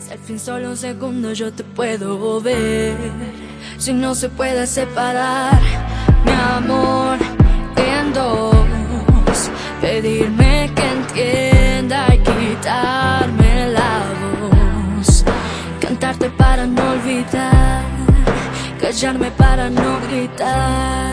Si al fin solo un segundo yo te puedo ver, si no se puede separar mi amor en dos, pedirme que entienda y quitarme la voz, cantarte para no olvidar, callarme para no gritar.